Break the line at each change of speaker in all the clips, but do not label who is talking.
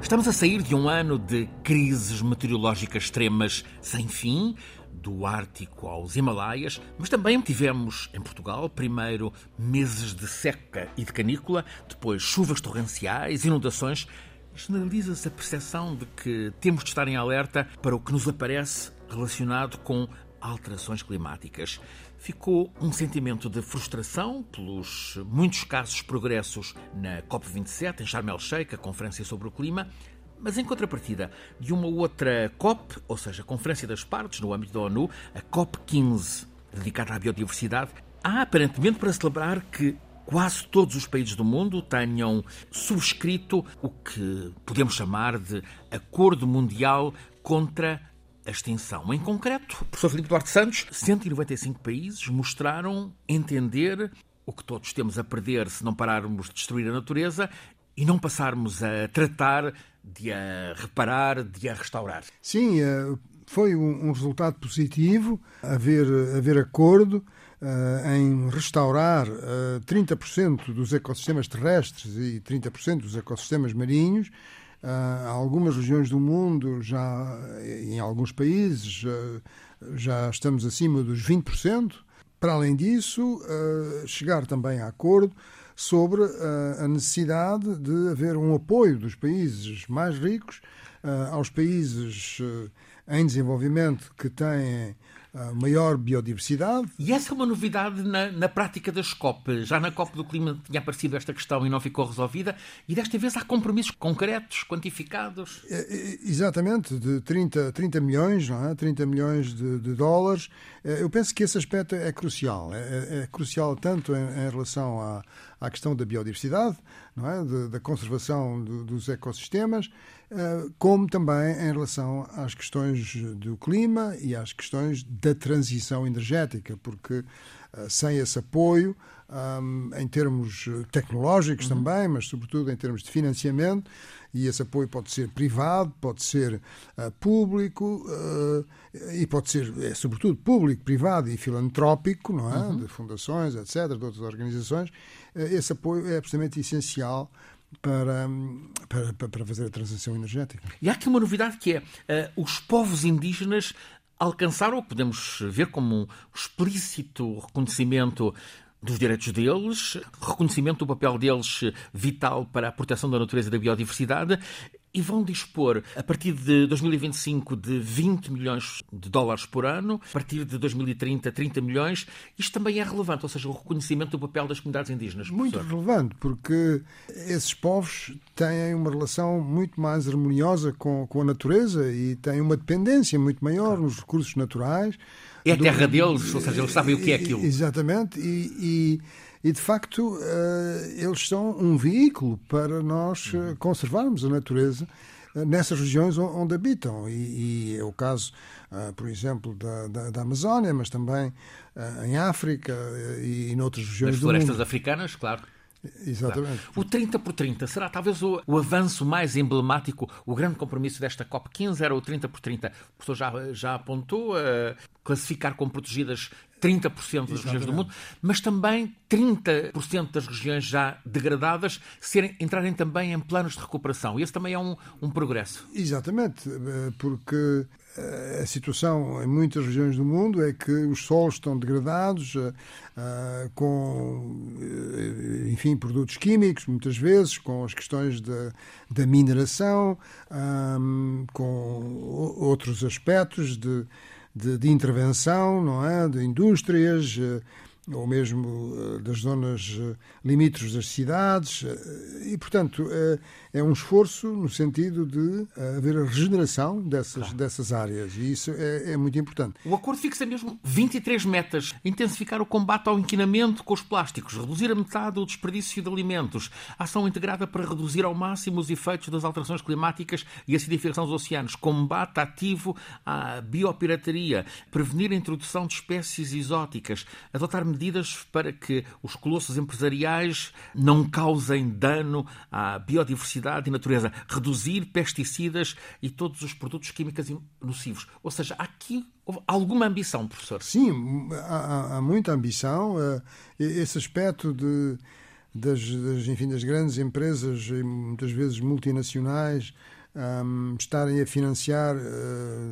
Estamos a sair de um ano de crises meteorológicas extremas sem fim, do Ártico aos Himalaias, mas também tivemos em Portugal, primeiro meses de seca e de canícula, depois chuvas torrenciais, inundações. Generaliza-se a percepção de que temos de estar em alerta para o que nos aparece relacionado com alterações climáticas. Ficou um sentimento de frustração pelos muitos escassos progressos na COP27, em Sharm el-Sheikh, a Conferência sobre o Clima, mas em contrapartida de uma outra COP, ou seja, Conferência das Partes no âmbito da ONU, a COP15, dedicada à biodiversidade, há aparentemente para celebrar que quase todos os países do mundo tenham subscrito o que podemos chamar de Acordo Mundial contra a extinção. Em concreto, o professor Filipe Duarte Santos, 195 países mostraram entender o que todos temos a perder se não pararmos de destruir a natureza e não passarmos a tratar de a reparar, de a restaurar.
Sim, eh, foi um resultado positivo haver, haver acordo uh, em restaurar uh, 30% dos ecossistemas terrestres e 30% dos ecossistemas marinhos Uh, algumas regiões do mundo, já em alguns países, uh, já estamos acima dos 20%. Para além disso, uh, chegar também a acordo sobre a necessidade de haver um apoio dos países mais ricos aos países em desenvolvimento que têm maior biodiversidade.
E essa é uma novidade na, na, prática das COP. Já na COP do Clima tinha aparecido esta questão e não ficou resolvida, e desta vez há compromissos concretos, quantificados.
É, é, exatamente, de 30, 30 milhões, não é? 30 milhões de, de dólares. É, eu penso que esse aspecto é crucial. É, é, é crucial tanto em, em relação à, à, questão da biodiversidade, não é? De, da conservação do, dos ecossistemas, como também em relação às questões do clima e às questões da transição energética, porque eh, sem esse apoio, em termos tecnológicos uhum. também, mas sobretudo em termos de financiamento, e esse apoio pode ser privado, pode ser público e pode ser, é, sobretudo, público, privado e filantrópico, não é? Uhum. De fundações, etc., de outras organizações. Esse apoio é absolutamente essencial para, para, para fazer a transição energética.
E há aqui uma novidade que é uh, os povos indígenas alcançaram podemos ver como um explícito reconhecimento dos direitos deles, reconhecimento do papel deles vital para a proteção da natureza e da biodiversidade e vão dispor, a partir de 2025, de 20 milhões de dólares por ano, a partir de 2030, 30 milhões. Isto também é relevante, ou seja, o reconhecimento do papel das comunidades indígenas.
Muito
professor.
relevante, porque esses povos têm uma relação muito mais harmoniosa com, com a natureza e têm uma dependência muito maior nos recursos naturais.
É a terra do... deles, ou seja, eles sabem o que é aquilo.
Exatamente, e, e e, de facto, eh, eles são um veículo para nós eh, uhum. conservarmos a natureza eh, nessas regiões onde habitam. E, e é o caso, por exemplo, da, da, da, Amazónia, mas também em África e em outras regiões
Nas
do
florestas
mundo.
africanas, claro.
Exatamente.
O 30 por 30 será talvez o, o, avanço mais emblemático, o grande compromisso desta COP15 era o 30 por 30. O professor já, já apontou a classificar como protegidas 30% das Exatamente. regiões do mundo, mas também 30% das regiões já degradadas serem, entrarem também em planos de recuperação. E esse também é um, um progresso.
Exatamente, eh, porque eh, a situação em muitas regiões do mundo é que os solos estão degradados uh, com, enfim, produtos químicos, muitas vezes, com as questões da, da mineração, um, com outros aspectos de de, de intervenção, não é? De indústrias, eh, ou mesmo eh, das zonas eh, limítrofes das cidades. E, portanto, é um esforço no sentido de haver a regeneração dessas, claro. dessas áreas. E isso é, é, muito importante.
O acordo fixa mesmo 23 metas. Intensificar o combate ao inquinamento com os plásticos, reduzir a metade o desperdício de alimentos, ação integrada para reduzir ao máximo os efeitos das alterações climáticas e acidificação dos oceanos, combate ativo à biopirataria, prevenir a introdução de espécies exóticas, adotar medidas para que os colossos empresariais não causem dano à biodiversidade biodiversidade e natureza, reduzir pesticidas e todos os produtos químicos nocivos. Ou seja, há aqui alguma ambição, professor?
Sim, há, há muita ambição. Eh, esse aspecto de das, das, enfim, das grandes empresas, muitas vezes multinacionais, um, estarem a financiar uh,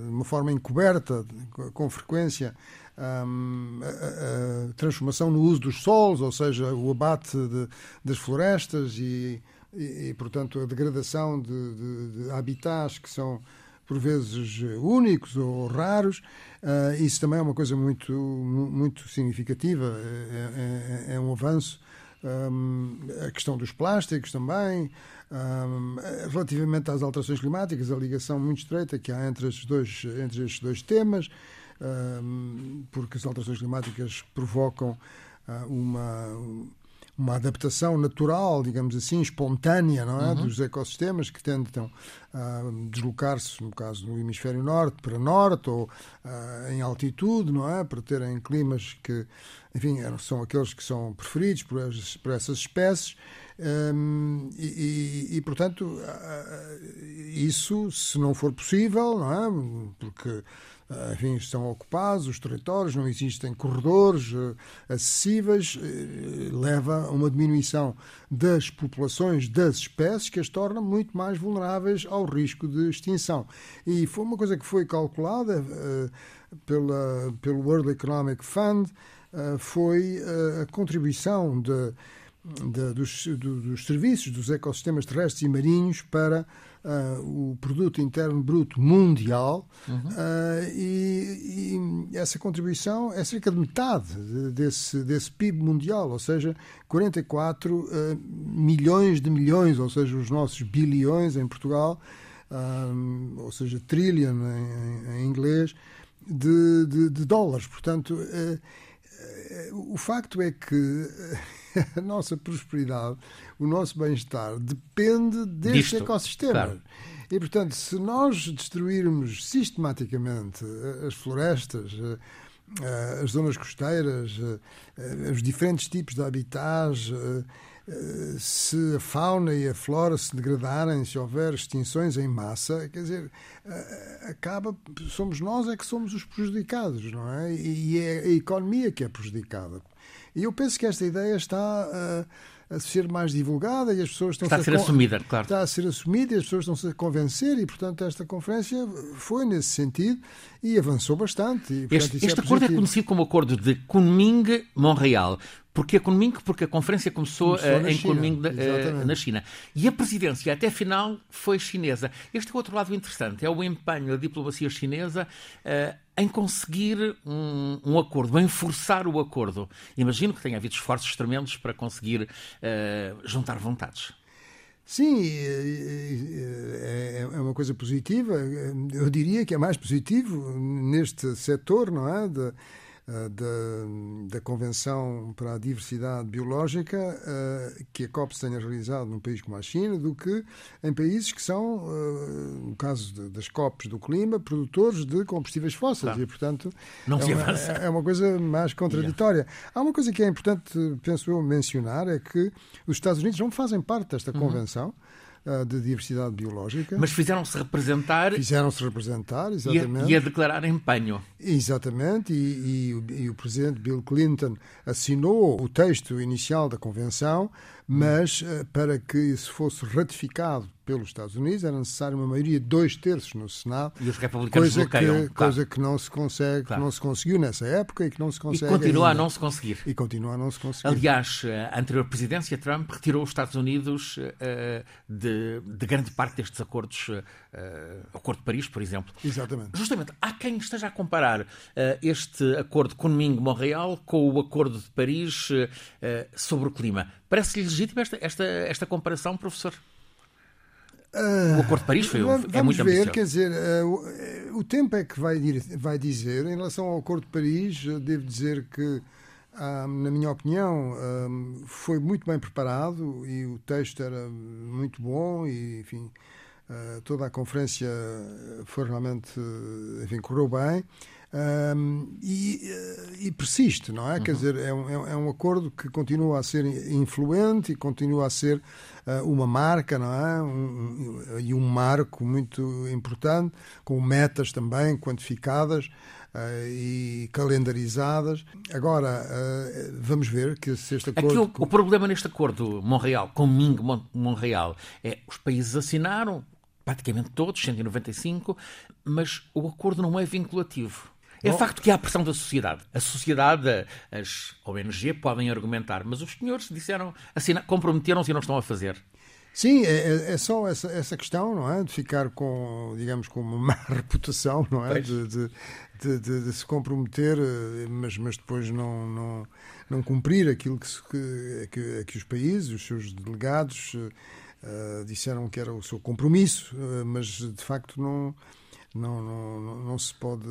de uma forma encoberta, com frequência, um, a, a, transformação no uso dos solos, ou seja, o abate de, das florestas e, e, e, portanto, a degradação de, de, de habitats que são por vezes únicos ou raros. Uh, isso também é uma coisa muito, muito significativa, é, é, é um avanço. Um, a questão dos plásticos também, um, relativamente às alterações climáticas, a ligação muito estreita que há entre estes dois, entre estes dois temas, um, porque as alterações climáticas provocam uh, uma uma adaptação natural, digamos assim, espontânea, não é, uhum. dos ecossistemas que tentam uh, deslocar-se, no caso do hemisfério norte para norte ou uh, em altitude, não é, para terem climas que, enfim, são aqueles que são preferidos por, as, por essas espécies. Um, e, e, e, portanto, uh, isso, se não for possível, não é, porque ah, enfim, estão ocupados os territórios, não existem corredores uh, acessíveis, uh, leva a uma diminuição das populações das espécies que as torna muito mais vulneráveis ao risco de extinção. E foi uma coisa que foi calculada uh, pela, pelo World Economic Fund, foi a contribuição de, de, dos, do, dos serviços dos ecossistemas terrestres e marinhos para uh, o produto interno bruto mundial uhum. uh, e, e, essa contribuição é cerca de metade desse, desse PIB mundial, ou seja, 44 uh, ah, milhões de milhões, ou seja, os nossos bilhões em Portugal, ou seja, trillion em, em inglês, de, de, de, dólares. Portanto, o facto é que a nossa prosperidade, o nosso bem-estar depende destes Disto, ecossistemas. Claro. E, portanto, se nós destruirmos sistematicamente eh, as florestas, eh, eh, as zonas costeiras, os diferentes tipos de habitats, se a fauna e a flora se degradarem, se houver extinções em massa, quer dizer, acaba, somos nós é que somos os prejudicados, não é? E é a economia que é prejudicada. E eu penso que esta ideia está a, a ser mais divulgada e as pessoas estão
está a ser a assumida, claro.
Está a ser assumida e as pessoas estão-se a convencer e, portanto, esta conferência foi nesse sentido e avançou bastante. E,
portanto, este, este é acordo é conhecido como Acordo de Kunming-Montreal. Porquê Kunming? Porque a conferência começou, começou uh, em China, Kunming, uh, na China. E a presidência, até final, foi chinesa. Este é outro lado interessante. É o empenho da diplomacia chinesa em conseguir um, um, acordo, em forçar o acordo. Imagino que tenha havido esforços tremendos para conseguir juntar vontades.
Sim, é, é uma coisa positiva. Eu diria que é mais positivo neste setor, não é? De, da, da Convenção para a Diversidade Biológica uh, que a COP tenha realizado num país como a China do que em países que são, uh, no caso de, das COPs do clima, produtores de combustíveis fósseis. Claro. E, portanto,
Não
é, uma, é uma coisa mais contraditória. Yeah. Há uma coisa que é importante, penso eu, mencionar, é que os Estados Unidos não fazem parte desta uhum. Convenção de diversidade biológica.
Mas fizeram-se representar.
Fizeram-se representar, exatamente.
E a, e a declarar empenho.
Exatamente, e, e, e, o presidente Bill Clinton assinou o texto inicial da convenção, mas uh, para que isso fosse ratificado pelos Estados Unidos era necessário uma maioria de dois terços no Senado.
E os republicanos
coisa
bloqueiam.
Que, claro. Coisa que não se consegue, claro. não se conseguiu nessa época e que não se consegue.
E continua
ainda.
a não se conseguir.
E continua a não se conseguir.
Aliás, a anterior presidência Trump retirou os Estados Unidos uh, de, de, grande parte destes acordos, uh, Acordo de Paris, por exemplo.
Exatamente.
Justamente, há quem esteja a comparar uh, este acordo Kunming-Montreal com o Acordo de Paris sobre o clima. Parece-lhe legítima esta, esta, esta comparação, professor? o Acordo de Paris foi,
vamos
é muito
ver, quer dizer, uh, o tempo é que vai, vai dizer. Em relação ao Acordo de Paris, devo dizer que, uh, na minha opinião, uh, foi muito bem preparado e o texto era muito bom e, enfim, toda a conferência foi realmente, enfim, correu bem. Um, e, e, persiste, não é? Uhum. Quer dizer, é um, é um acordo que continua a ser influente e continua a ser uh, uma marca, não é? Um, e um marco muito importante, com metas também quantificadas. e calendarizadas. Agora, vamos ver que se este acordo...
O, o problema neste acordo Montreal, com Ming Montreal, é os países assinaram, praticamente todos, 195, mas o acordo não é vinculativo. É Bom, facto que há pressão da sociedade. A sociedade, as ONG podem argumentar, mas os senhores disseram, comprometeram-se e não estão a fazer.
Sim, é, é, é só essa, essa questão, não é? De ficar com, digamos, com uma má reputação, não é? De, de, de, de, se comprometer, eh, mas, mas depois não, não, não cumprir aquilo que, que, que, que os países, os seus delegados uh, disseram que era o seu compromisso, uh, mas de facto não, não, não, não se pode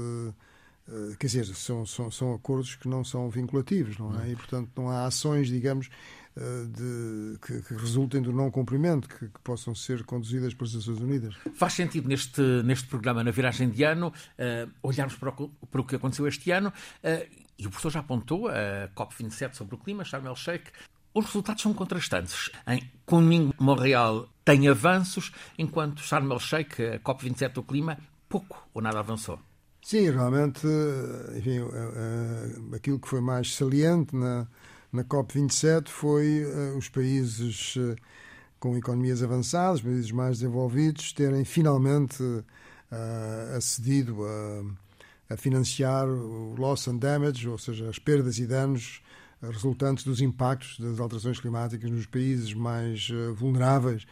quer dizer, são, são, são acordos que não são vinculativos, não é? E, portanto, não há ações, digamos, eh, de, que, que, resultem do não cumprimento, que, que, possam ser conduzidas pelas Nações Unidas.
Faz sentido neste, neste programa, na viragem de ano, uh, olharmos para o, para o, que aconteceu este ano, uh, e o professor já apontou a COP27 sobre o clima, Sharm el-Sheikh, os resultados são contrastantes. Em Kunming, Montreal tem avanços, enquanto Sharm el-Sheikh, a COP27 do clima, pouco ou nada avançou.
Sim, realmente, enfim, aquilo que foi mais saliente na, na COP27 foi uh, os países com economias avançadas, países mais desenvolvidos, terem finalmente acedido a, a, financiar o loss and damage, ou seja, as perdas e danos resultantes dos impactos das alterações climáticas nos países mais vulneráveis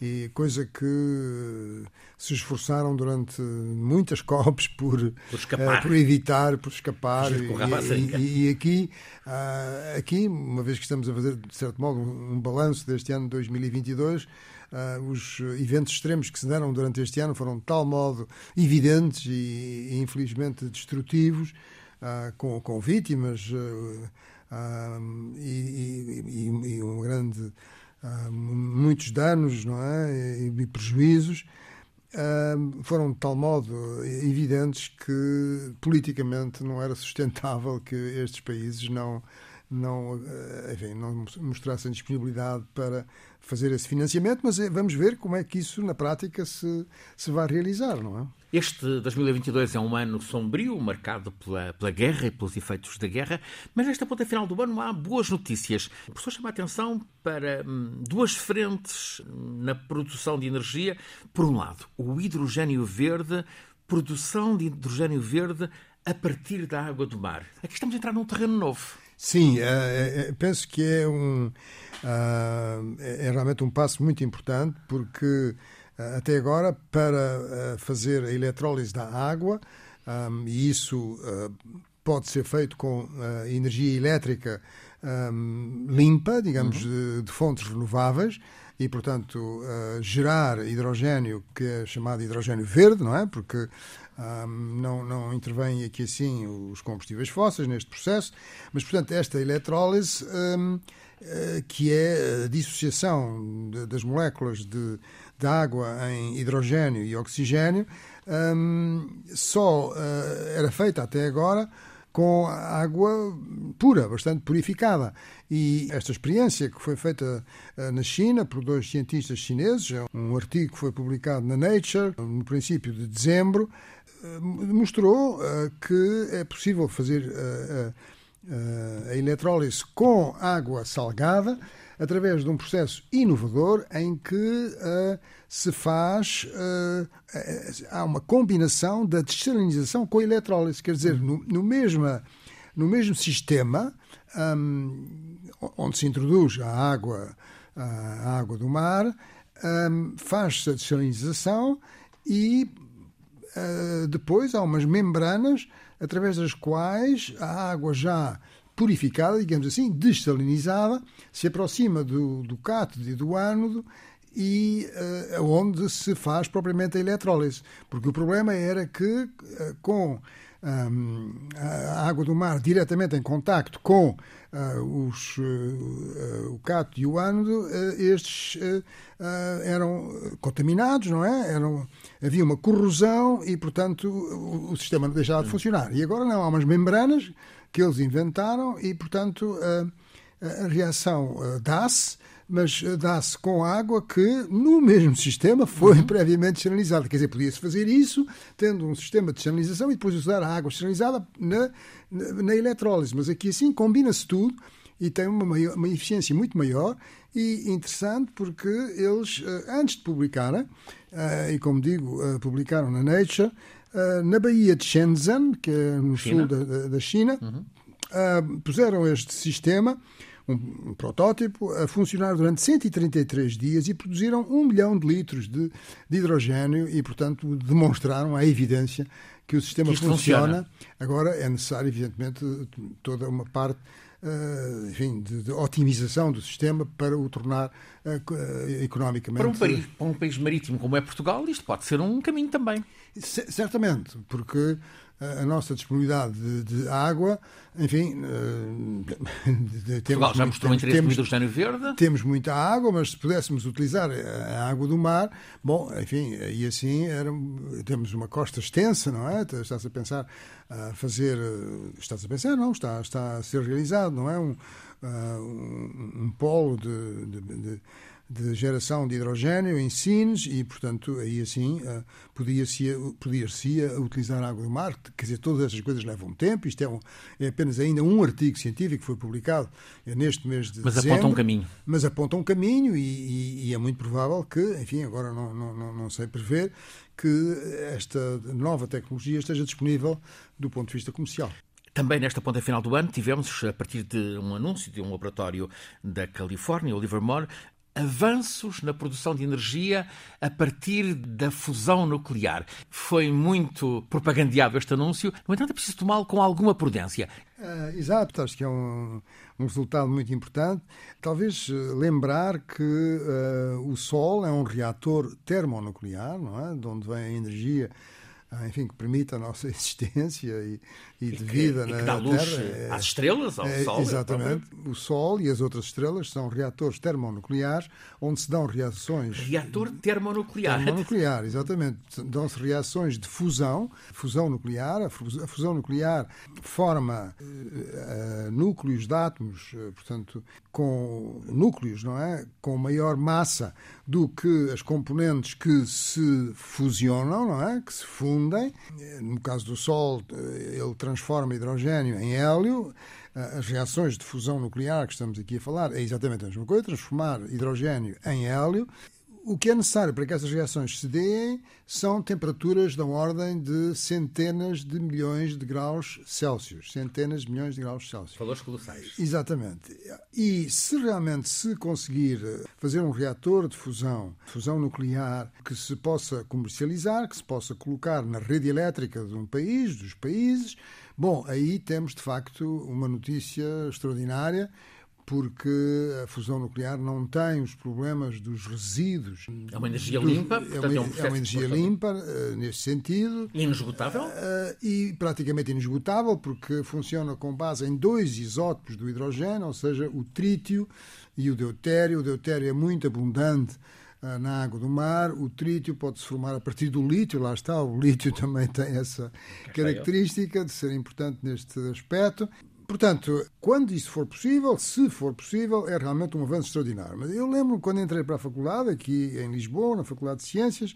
e coisa que se esforçaram durante muitas COPs por,
por, escapar.
Uh, por evitar, por escapar.
E,
e, e, aqui, uh, aqui, uma vez que estamos a fazer, de certo modo, um, um balanço deste ano de 2022, Uh, os eventos extremos que se deram durante este ano foram de tal modo evidentes e, e infelizmente destrutivos, uh, com, com vítimas e, e, e, um grande muitos danos não é? e, e prejuízos foram de tal modo evidentes que politicamente não era sustentável que estes países não não, eh, enfim, não mostrassem disponibilidade para fazer esse financiamento, mas eh, vamos ver como é que isso na prática se, se vai realizar, não é?
Este 2022 é um ano sombrio, marcado pela, pela guerra e pelos efeitos da guerra, mas nesta ponta final do ano há boas notícias. O professor chama a atenção para hum, duas frentes na produção de energia. Por um lado, o hidrogênio verde, produção de hidrogênio verde a partir da água do mar. Aqui estamos a entrar num terreno novo.
Sim, é, é, penso que é um uh, é realmente um passo muito importante porque até agora para uh, fazer a eletrólise da água um, e isso pode ser feito com energia elétrica um, limpa, digamos, uhum. de, de, fontes renováveis e, portanto, gerar hidrogênio que é chamado hidrogênio verde, não é? Porque um, não, não intervêm aqui assim os combustíveis fósseis neste processo, mas, portanto, esta eletrólise, um, eh, que é a dissociação de, das moléculas de, de água em hidrogênio e oxigênio, um, só uh, era feita até agora com água pura, bastante purificada. E esta experiência que foi feita uh, na China por dois cientistas chineses, é um artigo que foi publicado na Nature no princípio de dezembro, eh, mostrou que é possível fazer a eletrólise com água salgada através de um processo inovador em que se faz há uma combinação da desalinização com a eletrólise, quer dizer, no, no, mesma, no mesmo sistema um, onde se introduz a água, a água do mar, um, faz-se a desalinização e uh, depois há umas membranas através das quais a água já purificada, digamos assim, dessalinizada, se aproxima do, do cátodo e do ânodo e uh, onde se faz propriamente a eletrólise. Porque o problema era que uh, com um, a água do mar diretamente em contacto com uh, os, uh, o cátodo e o ânodo, estes eram contaminados, não é? Eram, havia uma corrosão e, portanto, o, o sistema não deixava de funcionar. E agora não, há umas membranas que eles inventaram e, portanto, a reação dá-se mas eh, dá-se com água que no mesmo sistema foi uhum. previamente desalinizada. Quer dizer, podia-se fazer isso tendo um sistema de desalinização e depois usar a água desalinizada na, na, na eletrólise. Mas aqui assim combina-se tudo e tem uma, maior, uma eficiência muito maior e interessante porque eles, eh, antes de publicarem, eh, e como digo, publicaram na Nature, na Baía de Shenzhen, que é no China. sul da, da China, uhum. puseram este sistema um, protótipo a funcionar durante 133 dias e produziram um milhão de litros de, de hidrogênio e, portanto, demonstraram a evidência que o sistema que funciona. funciona. Agora é necessário, evidentemente, toda uma parte Uh, enfim, de, de, otimização do sistema para o tornar uh, economicamente.
Para um, país, para um país marítimo como é Portugal, isto pode ser um caminho também.
C certamente, porque a nossa disponibilidade de, de água, enfim,
uh, temos, já mostrou interesse temos, no hidrogênio verde.
Temos muita água, mas se pudéssemos utilizar a água do mar, bom, enfim, e assim era, temos uma costa extensa, não é? Está-se a pensar a fazer, está-se a pensar, não, está, está a ser realizado, não é? Um, uh, um, um polo de, de, de geração de hidrogênio em Sines e, portanto, aí assim eh, podia-se podia -se utilizar a água do mar. Quer dizer, todas essas coisas levam tempo. Isto é, um, é apenas ainda um artigo científico que foi publicado neste mês de
mas
dezembro.
Mas aponta um caminho.
Mas aponta um caminho e, e, e, é muito provável que, enfim, agora não, não, não sei prever, que esta nova tecnologia esteja disponível do ponto de vista comercial.
Também nesta ponta final do ano tivemos, a partir de um anúncio de um laboratório da Califórnia, o Livermore, avanços na produção de energia a partir da fusão nuclear. Foi muito propagandeado este anúncio, no entanto é preciso tomá-lo com alguma prudência.
Uh, exato, acho que é um, um, resultado muito importante. Talvez uh, lembrar que uh, o Sol é um reator termonuclear, não é? de onde vem a energia enfim, que permite a nossa existência e, e, e de vida
e
na
que dá luz Terra. às estrelas, ao
é,
Sol.
Exatamente. É o Sol e as outras estrelas são reatores termonucleares, onde se dão reações...
Reator termonuclear.
Termonuclear, exatamente. Dão-se reações de fusão, fusão nuclear. A fusão nuclear forma uh, núcleos de átomos, uh, portanto, com núcleos, não é? Com maior massa do que as componentes que se fusionam, não é? Que se fundem. No caso do Sol, ele transforma hidrogênio em hélio. As reações de fusão nuclear que estamos aqui a falar é exatamente a mesma coisa, transformar hidrogênio em hélio o que é necessário para que essas reações se deem são temperaturas da ordem de centenas de milhões de graus Celsius. Centenas de milhões de graus Celsius.
Valores colossais.
Exatamente. E se realmente se conseguir fazer um reator de fusão, fusão nuclear, que se possa comercializar, que se possa colocar na rede elétrica de um país, dos países, bom, aí temos de facto uma notícia extraordinária porque a fusão nuclear não tem os problemas dos resíduos.
É uma energia dos, limpa,
é uma, é, um é uma energia limpa uh, nesse sentido.
Inesgotável? Uh,
e praticamente inesgotável, porque funciona com base em dois isótopos do hidrogênio, ou seja, o trítio e o deutério. O deutério é muito abundante uh, na água do mar. O trítio pode-se formar a partir do lítio, lá está, o lítio também tem essa característica de ser importante neste aspecto. Portanto, quando isso for possível, se for possível, é realmente um avanço extraordinário. Mas eu lembro quando entrei para a faculdade, aqui em Lisboa, na Faculdade de Ciências,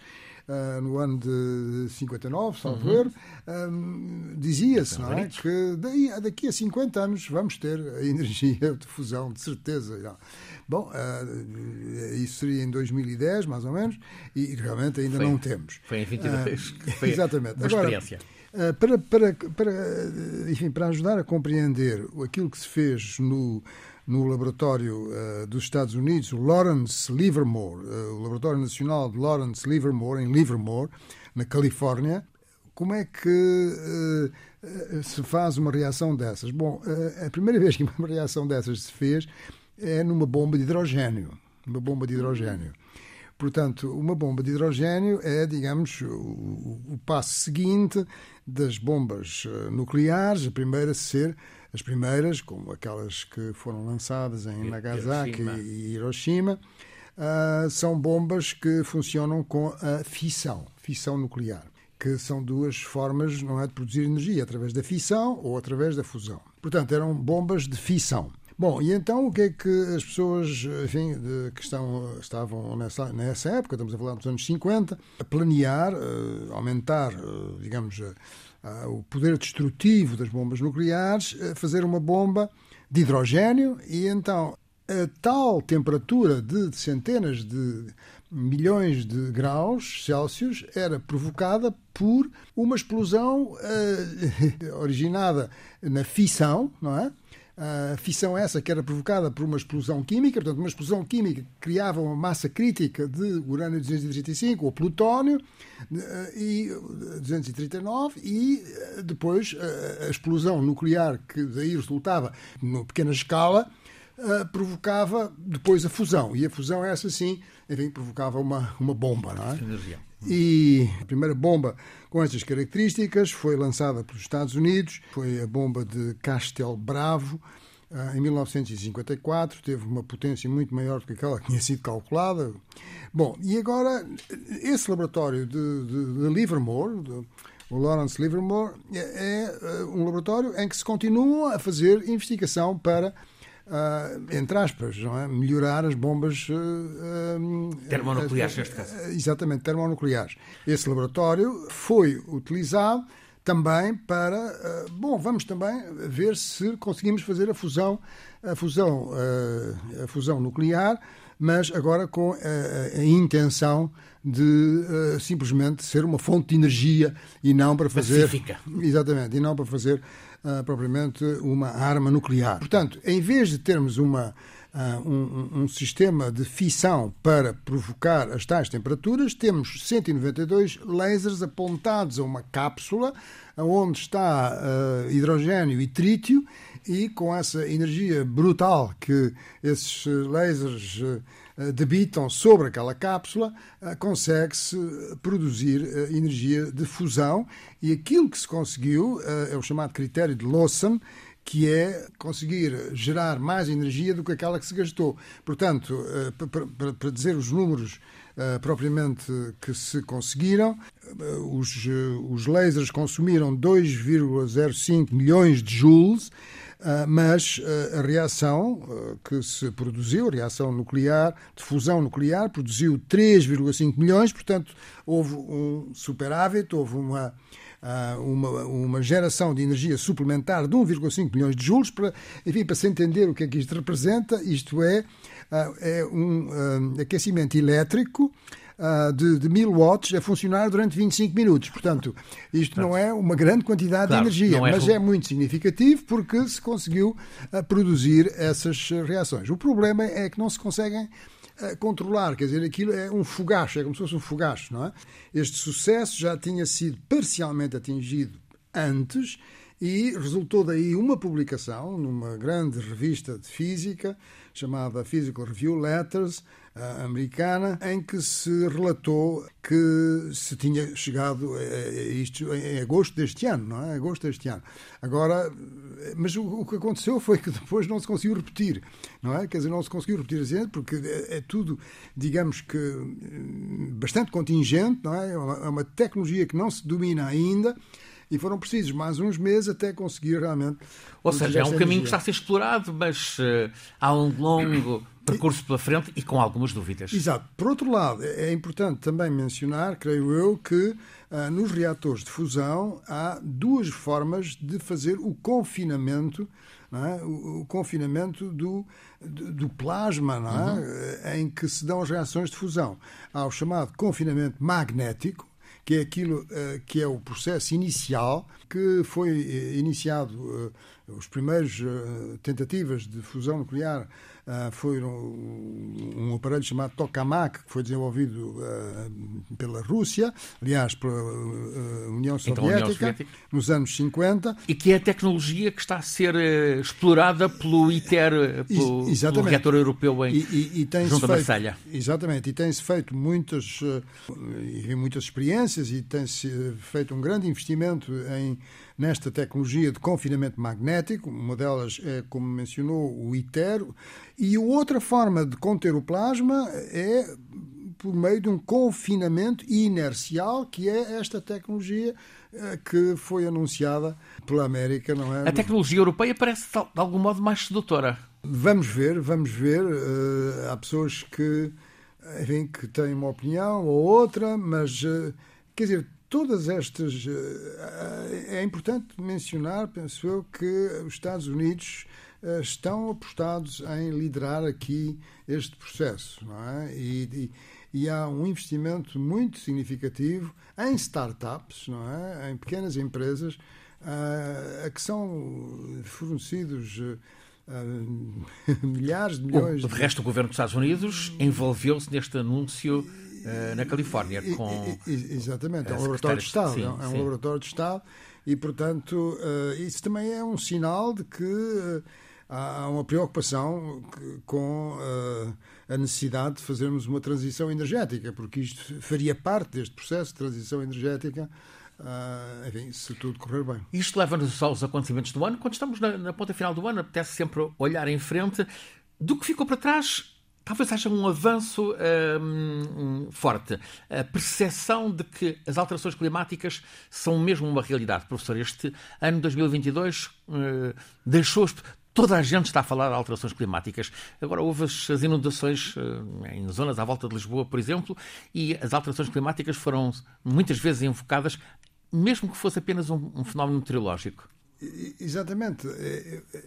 uh, no ano de 59, salvo uhum. um, dizia-se não é, que daí, daqui a 50 anos vamos ter a energia de fusão, de certeza. Bom, uh, isso seria em 2010, mais ou menos, e realmente ainda
foi,
não temos.
Foi em 22. Uh, foi exatamente. Uma Agora, experiência.
Eh, para, para, para, enfim, para ajudar a compreender aquilo que se fez no, no laboratório uh, dos Estados Unidos, o Lawrence Livermore, uh, o Laboratório Nacional de Lawrence Livermore, em Livermore, na Califórnia, como é que uh, se faz uma reação dessas? Bom, a primeira vez que uma reação dessas se fez é numa bomba de hidrogênio. Uma bomba de hidrogênio. Portanto, uma bomba de hidrogênio é, digamos, o, o passo seguinte das bombas eh, nucleares, a primeira ser as primeiras, como aquelas que foram lançadas em Nagasaki Hiroshima. e Hiroshima, uh, são bombas que funcionam com a fissão, fissão nuclear, que são duas formas não é, de produzir energia, através da fissão ou através da fusão. Portanto, eram bombas de fissão. Bom, e então o que é que as pessoas, enfim, de, que estão, estavam nessa, nessa época, estamos a falar dos anos 50, a planear, uh, aumentar, uh, digamos, uh, o poder destrutivo das bombas nucleares, fazer uma bomba de hidrogênio e então a tal temperatura de centenas de milhões de graus Celsius era provocada por uma explosão originada na fissão, não é? A fissão essa que era provocada por uma explosão química, portanto, uma explosão química criava uma massa crítica de urânio 235 ou plutónio eh, e 239 e eh, depois eh, a explosão nuclear que daí resultava numa pequena escala provocava depois a fusão e a fusão essa sim, enfim, provocava uma, uma bomba, não é? E a primeira bomba com estas características foi lançada pelos Estados Unidos, foi a bomba de Castel Bravo, ah, em 1954, teve uma potência muito maior do que aquela que tinha sido calculada. Bom, e agora, esse laboratório de, de, de Livermore, de, o Lawrence Livermore, é, é, ah, um laboratório em que se continua a fazer investigação para Uh, entre aspas, é? melhorar as bombas uh,
termonucleares, neste caso.
Exatamente, termonucleares. Esse laboratório foi utilizado também para, bom, vamos também ver se conseguimos fazer a fusão, a fusão, a fusão nuclear, mas agora com a, a intenção de uh, simplesmente ser uma fonte de energia e não para fazer
Pacífica.
exatamente e não para fazer uh, propriamente uma arma nuclear. Portanto, em vez de termos uma, uh, um, um, sistema de fissão para provocar as tais temperaturas, temos 192 lasers apontados a uma cápsula onde está uh, hidrogênio e trítio e com essa energia brutal que esses lasers debitam sobre aquela cápsula, consegue-se produzir energia de fusão e aquilo que se conseguiu é o chamado critério de Lawson, que é conseguir gerar mais energia do que aquela que se gastou. Portanto, para dizer os números propriamente que se conseguiram, os, os lasers consumiram 2,05 milhões de joules mas ah, a reação ah, que se produziu, a reação nuclear, de fusão nuclear, produziu 3,5 milhões, portanto, houve um superávit, houve uma. Uma, uma, geração de energia suplementar de 1,5 milhões de joules, para, enfim, para se entender o que é que isto representa, isto é, é um aquecimento elétrico uh, de, de 1000 watts a funcionar durante 25 minutos. Portanto, isto não é uma grande quantidade claro, de energia, é mas é muito significativo porque se conseguiu uh, produzir essas reações. O problema é que não se conseguem ah, controlar, quer dizer, aquilo é um fogacho, é como se fosse um fogacho, não é? Este sucesso já tinha sido parcialmente atingido antes e resultou daí uma publicação numa grande revista de física chamada Physical Review Letters, americana, em que se relatou que se tinha chegado a isto em agosto deste ano, não é? Agosto deste ano. Agora, mas o, que aconteceu foi que depois não se conseguiu repetir, não é? Quer dizer, não se conseguiu repetir assim, porque é, é tudo, digamos que, bastante contingente, não é? É é uma tecnologia que não se domina ainda e foram precisos mais uns meses até conseguir realmente.
Ou seja, é um caminho que está a ser explorado, mas uh, há um longo percurso pela frente e com algumas dúvidas.
Exato. Por outro lado, é, é importante também mencionar, creio eu, que uh, nos reatores de fusão há duas formas de fazer o confinamento. É? O, o, confinamento do, do, do plasma, é? uhum. em que se dão as reações de fusão. Há o chamado confinamento magnético, que é aquilo uh, que é o processo inicial que foi uh, iniciado uh, os primeiros tentativas de fusão nuclear Uh, foi um, um, aparelho chamado Tokamak, que foi desenvolvido uh, pela Rússia, aliás, pela uh, União, Soviética, então, União, Soviética, nos anos 50.
E que é a tecnologia que está a ser explorada pelo ITER, pelo, pelo reator europeu em e, e, e junto feito, a Marselha.
Exatamente, e tem-se feito muitas, muitas experiências e tem-se feito um grande investimento em nesta tecnologia de confinamento magnético. Uma delas é, como mencionou, o ITER. E outra forma de conter o plasma é por meio de um confinamento inercial, que é esta tecnologia eh, que foi anunciada pela América, não é?
A tecnologia europeia parece de algum modo mais sedutora.
Vamos ver, vamos ver. Uh, há pessoas que, enfim, que têm uma opinião ou outra, mas, quer dizer, todas estas. Uh, é importante mencionar, penso eu, que os Estados Unidos estão apostados em liderar aqui este processo, é? E, e, e há um investimento muito significativo em startups, não é? Em pequenas empresas a que são fornecidos milhares de milhões.
O, de resto, o governo dos Estados Unidos envolveu-se neste anúncio na Califórnia com.
Exatamente, é um laboratório de Estado. Sim, é um sim. laboratório de Estado e, portanto, uh, isso também é um sinal de que uh, há uma preocupação com a necessidade de fazermos uma transição energética, porque isto faria parte deste processo de transição energética Uh, enfim, se tudo correr bem.
Isto leva-nos aos acontecimentos do ano. Quando estamos na, na, ponta final do ano, apetece sempre olhar em frente. Do que ficou para trás, talvez haja um avanço um, forte. A percepção de que as alterações climáticas são mesmo uma realidade. Professor, este ano 2022 uh, deixou Toda a gente está a falar de alterações climáticas. Agora, houve as inundações eh, em zonas à volta de Lisboa, por exemplo, e as alterações climáticas foram muitas vezes invocadas mesmo que fosse apenas um fenómeno meteorológico.
Exatamente.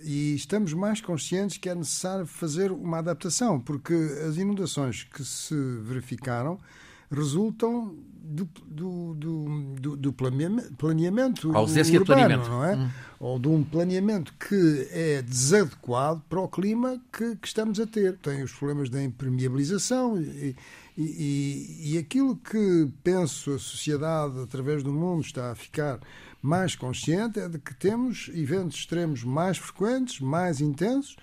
E estamos mais conscientes que é necessário fazer uma adaptação, porque as inundações que se verificaram resultam do, do, do, do planeamento
A ausência
urbano,
de planeamento.
não é? Hum. Ou de um planeamento que é desadequado para o clima que, que estamos a ter. Tem os problemas da impermeabilização e, e, e, aquilo que penso a sociedade através do mundo está a ficar mais consciente é de que temos eventos extremos mais frequentes, mais intensos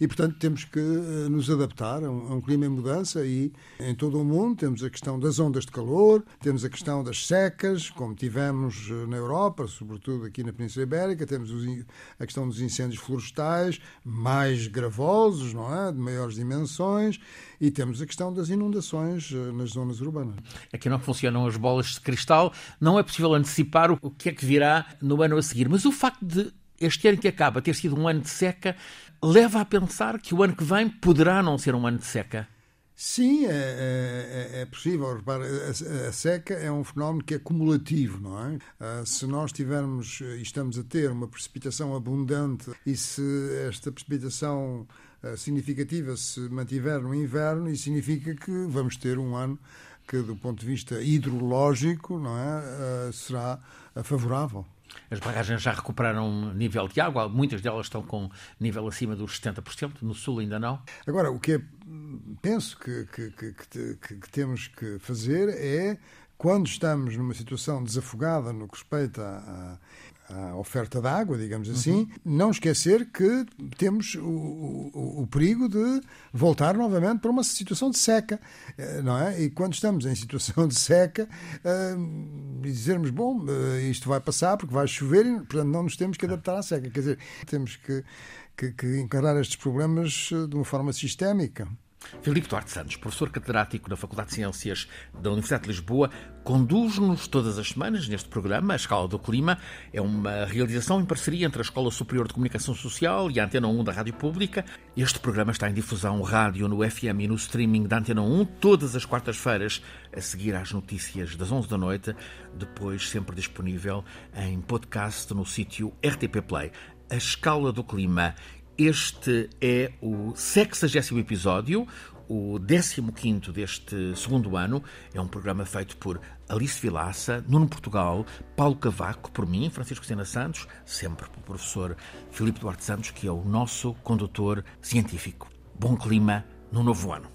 e, portanto, temos que eh, nos adaptar a um, clima em mudança e em todo o mundo temos a questão das ondas de calor, temos a questão das secas, como tivemos eh, na Europa, sobretudo aqui na Península Ibérica, temos a questão dos incêndios florestais, mais gravosos, não é? De maiores dimensões, e temos a questão das inundações eh, nas zonas urbanas.
Aqui não funcionam as bolas de cristal, não é possível antecipar o que é que virá no ano a seguir, mas o facto de este ano que acaba ter sido um ano de seca leva a pensar que o ano que vem poderá não ser um ano de seca.
Sim, é, é, é, é possível. A, a, seca é um fenómeno que é cumulativo, não é? Uh, se nós tivermos e estamos a ter uma precipitação abundante e se esta precipitação uh, significativa se mantiver no inverno, isso significa que vamos ter um ano que, do ponto de vista hidrológico, não é, uh, será favorável.
As barragens já recuperaram nível de água, muitas delas estão com nível acima dos 70%, no sul ainda não.
Agora, o que é, penso que, que, que, que temos que fazer é, quando estamos numa situação desafogada no que respeita a, a oferta de água, digamos assim, uhum. não esquecer que temos o, o, o, perigo de voltar novamente para uma situação de seca, eh, não é? E quando estamos em situação de seca, uh, dizermos, bom, uh, isto vai passar porque vai chover e, portanto, não nos temos que adaptar à seca. Quer dizer, temos que, que, que encarar estes problemas de uma forma sistémica.
Filipe Duarte Santos, professor catedrático da Faculdade de Ciências da Universidade de Lisboa, conduz-nos todas as semanas neste programa, A Escala do Clima. É uma realização em parceria entre a Escola Superior de Comunicação Social e a Antena 1 da Rádio Pública. Este programa está em difusão rádio no FM e no streaming da Antena 1 todas as quartas-feiras, a seguir às notícias das 11 da noite, depois sempre disponível em podcast no sítio RTP Play. A Escala do Clima este é o 60 episódio, o 15 deste segundo ano. É um programa feito por Alice Vilaça, Nuno Portugal, Paulo Cavaco, por mim, Francisco Sena Santos, sempre pelo professor Filipe Duarte Santos, que é o nosso condutor científico. Bom clima no novo ano.